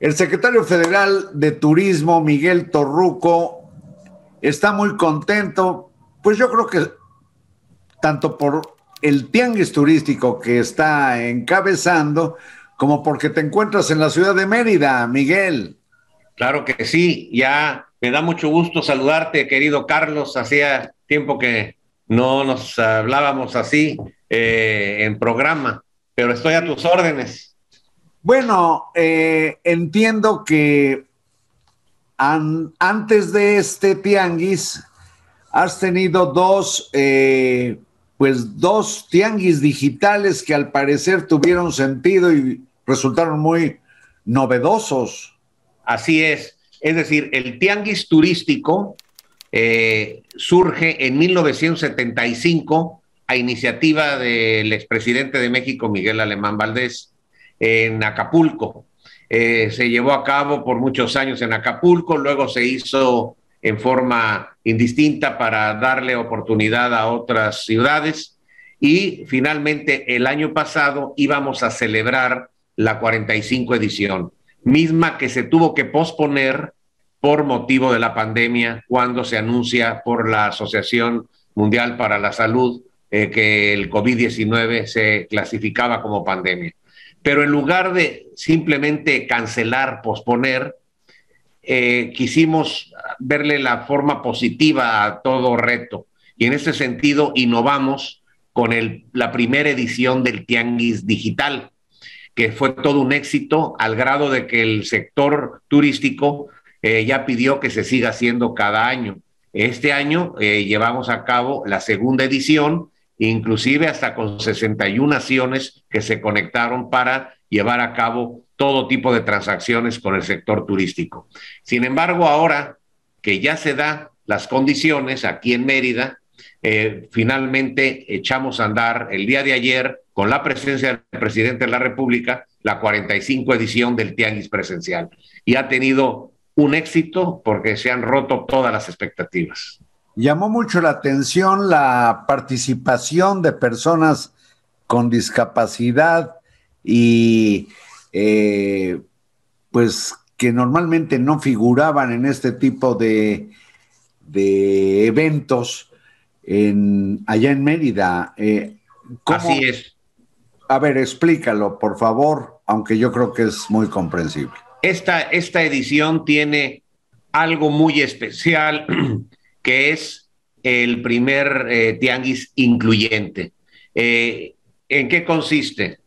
El secretario federal de Turismo, Miguel Torruco, está muy contento, pues yo creo que tanto por el tianguis turístico que está encabezando, como porque te encuentras en la ciudad de Mérida, Miguel. Claro que sí, ya me da mucho gusto saludarte, querido Carlos. Hacía tiempo que no nos hablábamos así eh, en programa, pero estoy a tus órdenes. Bueno, eh, entiendo que antes de este tianguis has tenido dos, eh, pues dos tianguis digitales que al parecer tuvieron sentido y resultaron muy novedosos. Así es, es decir, el tianguis turístico eh, surge en 1975 a iniciativa del expresidente de México, Miguel Alemán Valdés, en Acapulco. Eh, se llevó a cabo por muchos años en Acapulco, luego se hizo en forma indistinta para darle oportunidad a otras ciudades y finalmente el año pasado íbamos a celebrar la 45 edición, misma que se tuvo que posponer por motivo de la pandemia cuando se anuncia por la Asociación Mundial para la Salud eh, que el COVID-19 se clasificaba como pandemia. Pero en lugar de simplemente cancelar, posponer, eh, quisimos verle la forma positiva a todo reto. Y en ese sentido innovamos con la primera edición del Tianguis Digital, que fue todo un éxito al grado de que el sector turístico eh, ya pidió que se siga haciendo cada año. Este año eh, llevamos a cabo la segunda edición, inclusive hasta con 61 naciones que se conectaron para llevar a cabo todo tipo de transacciones con el sector turístico. Sin embargo, ahora que ya se da las condiciones aquí en Mérida, eh, finalmente echamos a andar el día de ayer con la presencia del presidente de la República la 45 edición del Tianguis presencial y ha tenido un éxito porque se han roto todas las expectativas. Llamó mucho la atención la participación de personas con discapacidad y eh, pues que normalmente no figuraban en este tipo de, de eventos en, allá en Mérida. Eh, Así es. A ver, explícalo, por favor, aunque yo creo que es muy comprensible. Esta, esta edición tiene algo muy especial, que es el primer eh, tianguis incluyente. Eh, ¿En qué consiste?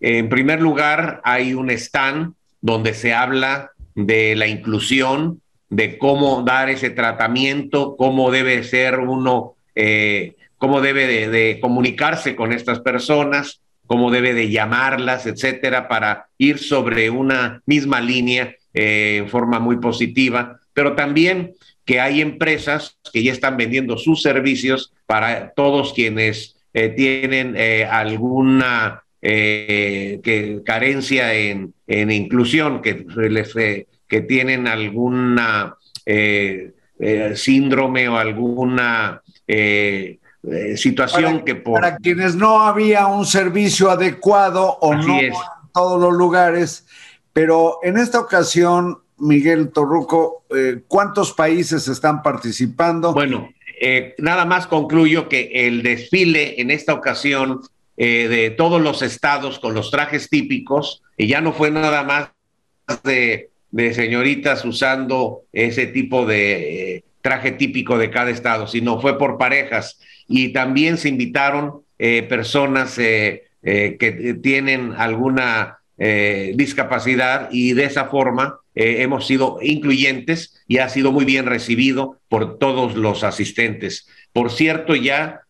En primer lugar, hay un stand donde se habla de la inclusión, de cómo dar ese tratamiento, cómo debe ser uno, eh, cómo debe de, comunicarse con estas personas, cómo debe de llamarlas, etcétera, para ir sobre una misma línea en forma muy positiva, pero también que hay empresas que ya están vendiendo sus servicios para todos quienes eh, tienen eh, alguna que, carencia en, en, inclusión, que, les, que tienen alguna síndrome o alguna eh, situación que por... Para quienes no había un servicio adecuado o no en todos los lugares, pero en esta ocasión, Miguel Torruco, eh, ¿cuántos países están participando? Bueno, eh, nada más concluyo que el desfile en esta ocasión de todos los estados con los trajes típicos, y ya no fue nada más de, de señoritas usando ese tipo de traje típico de cada estado, sino fue por parejas y también se invitaron eh, personas eh, eh, que tienen alguna discapacidad y de esa forma hemos sido incluyentes y ha sido muy bien recibido por todos los asistentes. Por cierto, ya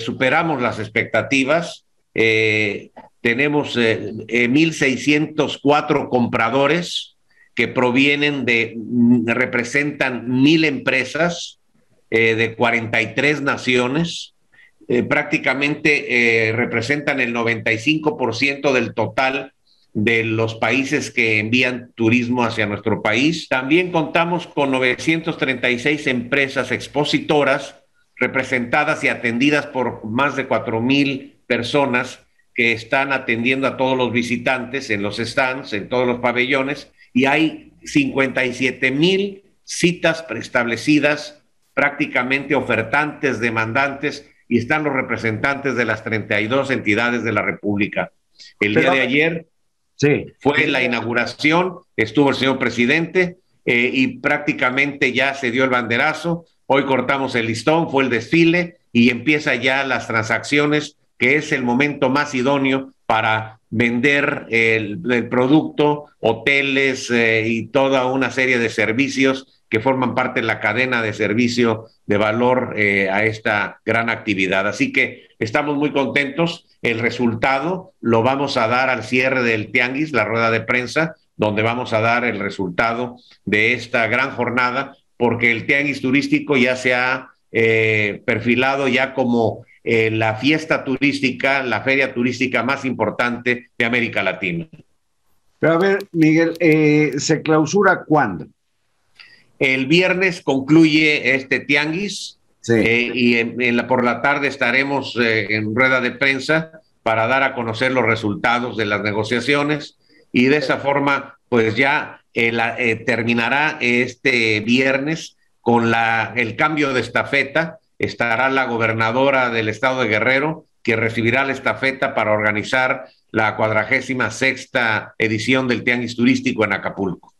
superamos las expectativas. tenemos 1.604 compradores que provienen de, representan mil empresas eh, de 43 naciones, eh, prácticamente eh, representan el 95% del total de los países que envían turismo hacia nuestro país. También contamos con 936 empresas expositoras representadas y atendidas por más de 4 mil personas que están atendiendo a todos los visitantes en los stands, en todos los pabellones, y hay 57 mil citas preestablecidas, prácticamente ofertantes, demandantes, y están los representantes de las 32 entidades de la República. El día de ayer sí. fue la inauguración, estuvo el señor presidente eh, y prácticamente ya se dio el banderazo. Hoy cortamos el listón, fue el desfile y empieza ya las transacciones que es el momento más idóneo para vender el, producto, hoteles eh, y toda una serie de servicios que forman parte de la cadena de servicio de valor eh, a esta gran actividad. Así que estamos muy contentos. El resultado lo vamos a dar al cierre del Tianguis, la rueda de prensa, donde vamos a dar el resultado de esta gran jornada, porque el Tianguis turístico ya se ha eh, perfilado ya como eh, la fiesta turística, la feria turística más importante de América Latina. Pero a ver, Miguel, ¿se clausura cuándo? El viernes concluye este tianguis eh, y por la tarde estaremos en rueda de prensa para dar a conocer los resultados de las negociaciones. Y de esa forma pues ya terminará este viernes con la, el cambio de estafeta. Estará la gobernadora del estado de Guerrero, que recibirá la estafeta para organizar la cuadragésima sexta edición del Tianguis Turístico en Acapulco.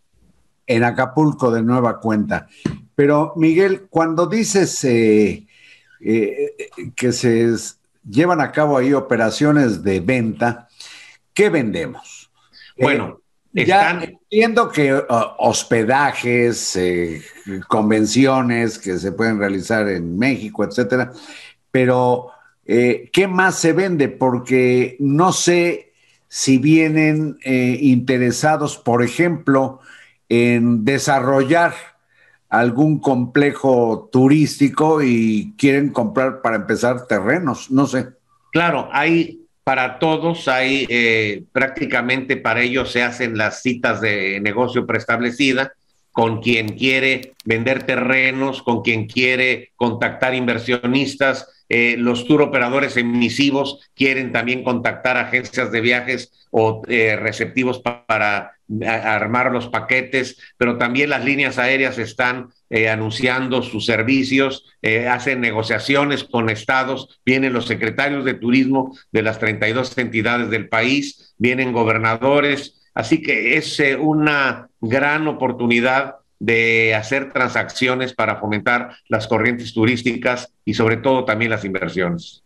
En Acapulco de nueva cuenta. Pero Miguel, cuando dices eh, eh, que se llevan a cabo ahí operaciones de venta, ¿qué vendemos? Bueno, ya entiendo que uh, hospedajes, eh, convenciones que se pueden realizar en México, etcétera, pero eh, ¿qué más se vende? Porque no sé si vienen eh, interesados, por ejemplo, en desarrollar algún complejo turístico y quieren comprar para empezar terrenos, no sé. Claro, hay para todos hay eh, prácticamente para ellos se hacen las citas de negocio preestablecida con quien quiere vender terrenos, con quien quiere contactar inversionistas. Eh, los tour operadores emisivos quieren también contactar agencias de viajes o eh, receptivos para armar los paquetes, pero también las líneas aéreas están eh, anunciando sus servicios, eh, hacen negociaciones con estados, vienen los secretarios de turismo de las 32 entidades del país, vienen gobernadores, así que es eh, una gran oportunidad de hacer transacciones para fomentar las corrientes turísticas y sobre todo también las inversiones.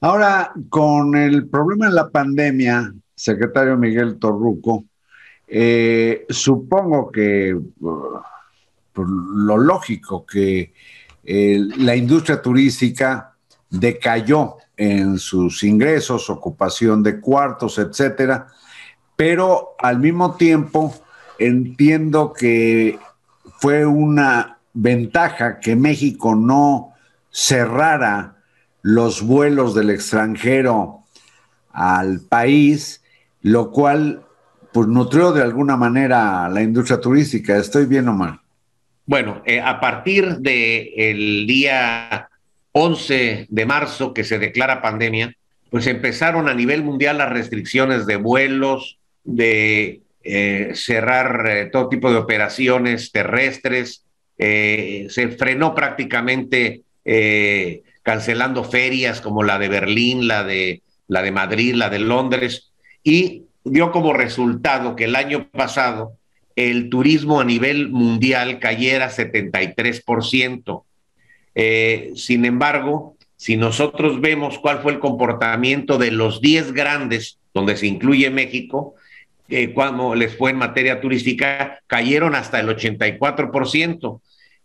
Ahora, con el problema de la pandemia, secretario Miguel Torruco, supongo que por lo lógico que eh, la industria turística decayó en sus ingresos, ocupación de cuartos, etcétera, pero al mismo tiempo entiendo que fue una ventaja que México no cerrara los vuelos del extranjero al país, lo cual pues nutrió de alguna manera la industria turística. ¿Estoy bien o mal? Bueno, eh, a partir del día 11 de marzo que se declara pandemia, pues empezaron a nivel mundial las restricciones de vuelos, de eh, cerrar eh, todo tipo de operaciones terrestres, se frenó prácticamente cancelando ferias como la de Berlín, la de, la de Madrid, la de Londres, y dio como resultado que el año pasado el turismo a nivel mundial cayera 73%. Eh, sin embargo, si nosotros vemos cuál fue el comportamiento de los 10 grandes, donde se incluye México, eh, cuando les fue en materia turística, cayeron hasta el 84%.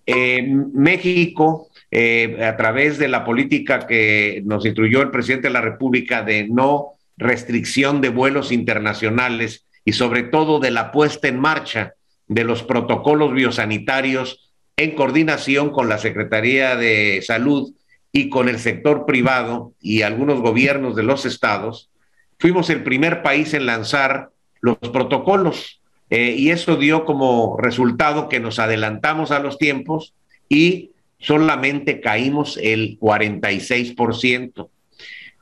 Eh, México, a través de la política que nos instruyó el presidente de la República de no restricción de vuelos internacionales, y sobre todo de la puesta en marcha de los protocolos biosanitarios en coordinación con la Secretaría de Salud y con el sector privado y algunos gobiernos de los estados, fuimos el primer país en lanzar los protocolos eh, y eso dio como resultado que nos adelantamos a los tiempos y solamente caímos el 46%.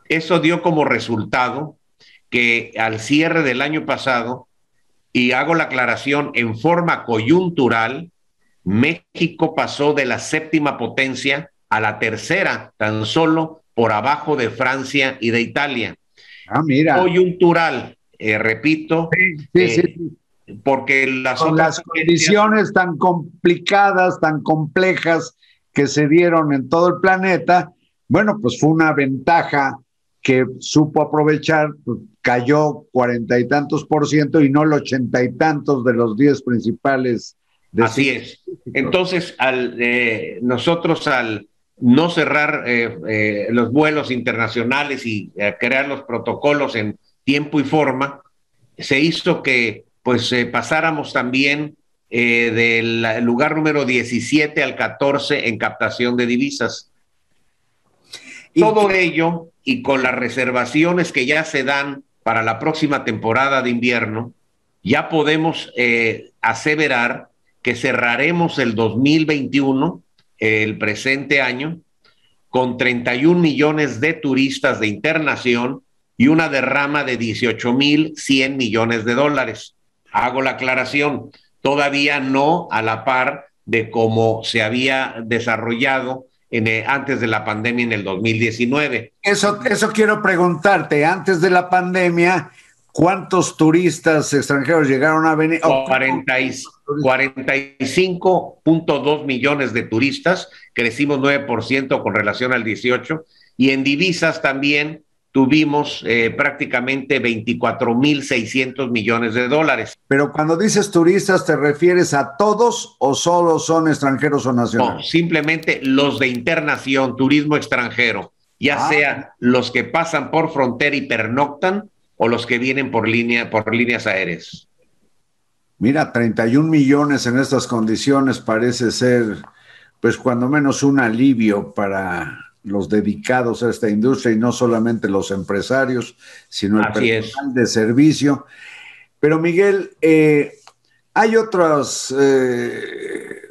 Eso dio como resultado que al cierre del año pasado, y hago la aclaración en forma coyuntural, México pasó de la séptima potencia a la tercera, tan solo por abajo de Francia y de Italia. Ah, mira. Coyuntural, eh, repito, sí, sí, eh, porque las, las condiciones tan complicadas, tan complejas que se dieron en todo el planeta, bueno, pues fue una ventaja que supo aprovechar, pues, cayó cuarenta y tantos por ciento y no el ochenta y tantos de los diez principales. Así es. Entonces, al, eh, nosotros al no cerrar eh, eh, los vuelos internacionales y crear los protocolos en tiempo y forma, se hizo que pues pasáramos también del lugar número 17 al 14 en captación de divisas. Todo ello y con las reservaciones que ya se dan para la próxima temporada de invierno, ya podemos eh, aseverar que cerraremos el 2021, el presente año, con 31 millones de turistas de internación y una derrama de 18 mil 100 millones de dólares. Hago la aclaración, todavía no a la par de cómo se había desarrollado antes de la pandemia en el 2019. Eso, eso quiero preguntarte, antes de la pandemia, ¿cuántos turistas extranjeros llegaron a venir? 45.2 millones de turistas, crecimos 9% con relación al 18, y en divisas también tuvimos eh, prácticamente 24.600 millones de dólares. Pero cuando dices turistas, ¿te refieres a todos o solo son extranjeros o nacionales? No, simplemente los de internación, turismo extranjero, ya ah. sea los que pasan por frontera y pernoctan o los que vienen por línea, por líneas aéreas. Mira, 31 millones en estas condiciones parece ser, pues cuando menos un alivio para los dedicados a esta industria y no solamente los empresarios, sino el personal de servicio. Pero Miguel, eh, hay otras eh,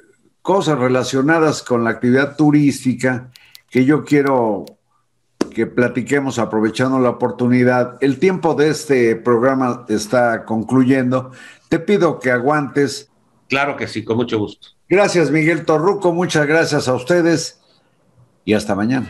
cosas relacionadas con la actividad turística que yo quiero que platiquemos aprovechando la oportunidad. El tiempo de este programa está concluyendo. Te pido que aguantes. Claro que sí, con mucho gusto. Gracias, Miguel Torruco. Muchas gracias a ustedes y hasta mañana.